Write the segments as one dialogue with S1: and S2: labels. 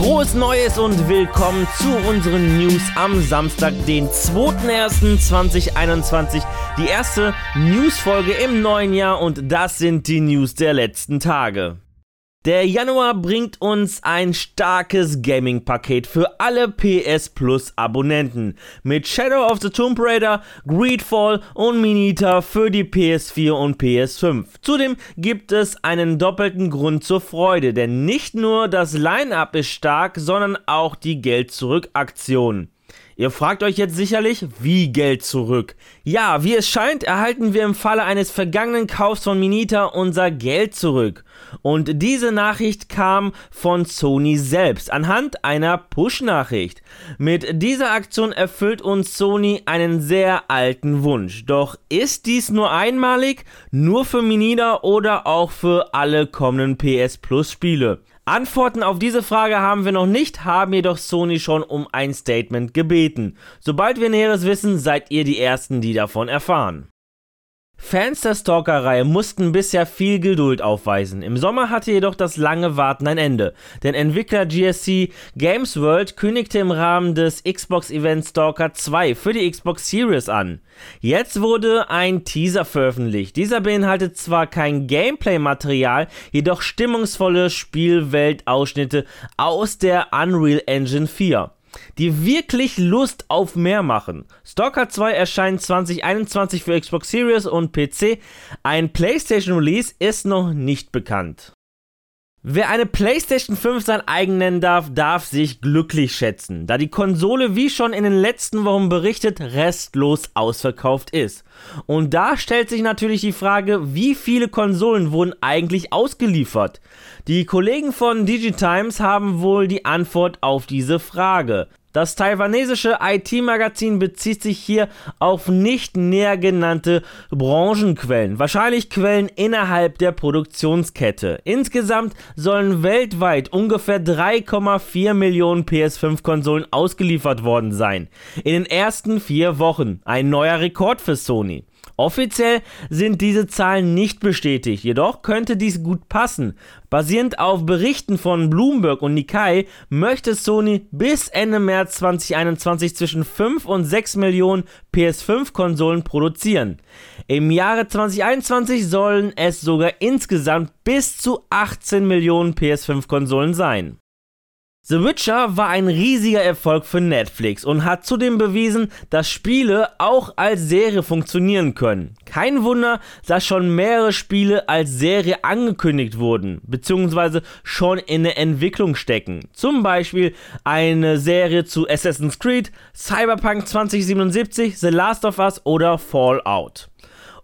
S1: Frohes Neues und willkommen zu unseren News am Samstag, den 2.1.2021. Die erste Newsfolge im neuen Jahr und das sind die News der letzten Tage. Der Januar bringt uns ein starkes Gaming-Paket für alle PS Plus Abonnenten mit Shadow of the Tomb Raider, Greedfall und Minita für die PS4 und PS5. Zudem gibt es einen doppelten Grund zur Freude, denn nicht nur das Line-up ist stark, sondern auch die Geld-Zurück-Aktion. Ihr fragt euch jetzt sicherlich, wie Geld zurück? Ja, wie es scheint, erhalten wir im Falle eines vergangenen Kaufs von Minita unser Geld zurück. Und diese Nachricht kam von Sony selbst anhand einer Push-Nachricht. Mit dieser Aktion erfüllt uns Sony einen sehr alten Wunsch. Doch ist dies nur einmalig, nur für Minita oder auch für alle kommenden PS Plus Spiele? Antworten auf diese Frage haben wir noch nicht, haben jedoch Sony schon um ein Statement gebeten. Sobald wir Näheres wissen, seid ihr die Ersten, die davon erfahren. Fans der Stalker-Reihe mussten bisher viel Geduld aufweisen. Im Sommer hatte jedoch das lange Warten ein Ende, denn Entwickler GSC Games World kündigte im Rahmen des Xbox-Events Stalker 2 für die Xbox Series an. Jetzt wurde ein Teaser veröffentlicht. Dieser beinhaltet zwar kein Gameplay-Material, jedoch stimmungsvolle Spielweltausschnitte aus der Unreal Engine 4 die wirklich Lust auf mehr machen. Stalker 2 erscheint 2021 für Xbox Series und PC. Ein PlayStation Release ist noch nicht bekannt. Wer eine PlayStation 5 sein eigen nennen darf, darf sich glücklich schätzen, da die Konsole, wie schon in den letzten Wochen berichtet, restlos ausverkauft ist. Und da stellt sich natürlich die Frage, wie viele Konsolen wurden eigentlich ausgeliefert? Die Kollegen von Digitimes haben wohl die Antwort auf diese Frage. Das taiwanesische IT-Magazin bezieht sich hier auf nicht näher genannte Branchenquellen, wahrscheinlich Quellen innerhalb der Produktionskette. Insgesamt sollen weltweit ungefähr 3,4 Millionen PS5-Konsolen ausgeliefert worden sein. In den ersten vier Wochen. Ein neuer Rekord für Sony. Offiziell sind diese Zahlen nicht bestätigt, jedoch könnte dies gut passen. Basierend auf Berichten von Bloomberg und Nikkei möchte Sony bis Ende März 2021 zwischen 5 und 6 Millionen PS5-Konsolen produzieren. Im Jahre 2021 sollen es sogar insgesamt bis zu 18 Millionen PS5-Konsolen sein. The Witcher war ein riesiger Erfolg für Netflix und hat zudem bewiesen, dass Spiele auch als Serie funktionieren können. Kein Wunder, dass schon mehrere Spiele als Serie angekündigt wurden, beziehungsweise schon in der Entwicklung stecken. Zum Beispiel eine Serie zu Assassin's Creed, Cyberpunk 2077, The Last of Us oder Fallout.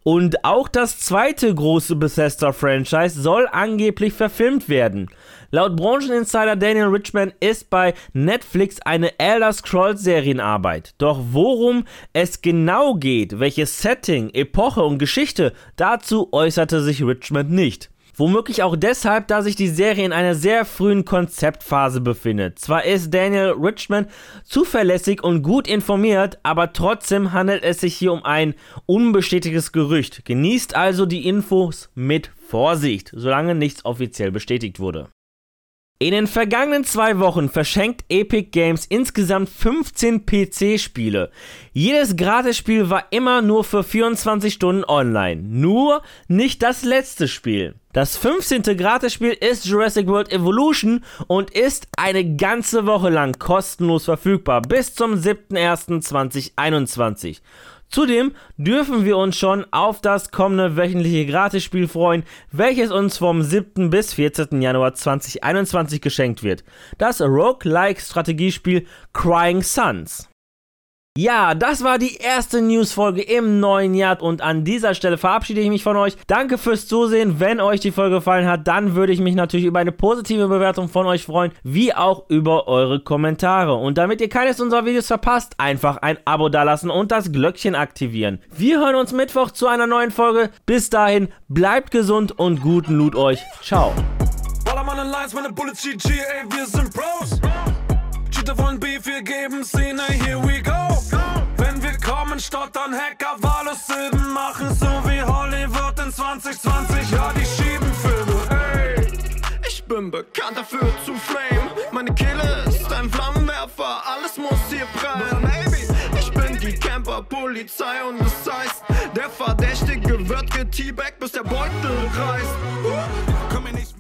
S1: Und auch das zweite große Bethesda-Franchise soll angeblich verfilmt werden. Laut Brancheninsider Daniel Richman ist bei Netflix eine Elder Scrolls Serienarbeit. Doch worum es genau geht, welches Setting, Epoche und Geschichte, dazu äußerte sich Richmond nicht. Womöglich auch deshalb, da sich die Serie in einer sehr frühen Konzeptphase befindet. Zwar ist Daniel Richmond zuverlässig und gut informiert, aber trotzdem handelt es sich hier um ein unbestätigtes Gerücht. Genießt also die Infos mit Vorsicht, solange nichts offiziell bestätigt wurde. In den vergangenen zwei Wochen verschenkt Epic Games insgesamt 15 PC-Spiele. Jedes Gratisspiel war immer nur für 24 Stunden online. Nur nicht das letzte Spiel. Das 15. Gratisspiel ist Jurassic World Evolution und ist eine ganze Woche lang kostenlos verfügbar bis zum 7.01.2021. Zudem dürfen wir uns schon auf das kommende wöchentliche Gratisspiel freuen, welches uns vom 7. bis 14. Januar 2021 geschenkt wird. Das Roguelike-Strategiespiel Crying Suns. Ja, das war die erste News-Folge im neuen Jahr und an dieser Stelle verabschiede ich mich von euch. Danke fürs Zusehen. Wenn euch die Folge gefallen hat, dann würde ich mich natürlich über eine positive Bewertung von euch freuen, wie auch über eure Kommentare. Und damit ihr keines unserer Videos verpasst, einfach ein Abo dalassen und das Glöckchen aktivieren. Wir hören uns Mittwoch zu einer neuen Folge. Bis dahin, bleibt gesund und guten Loot euch. Ciao. wir geben here we go kommen, stottern, Hacker, wahllos Silben machen, so wie Hollywood in 2020, ja, die schieben Filme, ey. Ich
S2: bin bekannt dafür zu flame. Meine Kehle ist ein Flammenwerfer, alles muss hier prallen. Baby, ich bin die Camper-Polizei und das heißt, der Verdächtige wird geteabagt, bis der Beutel reißt. Uh.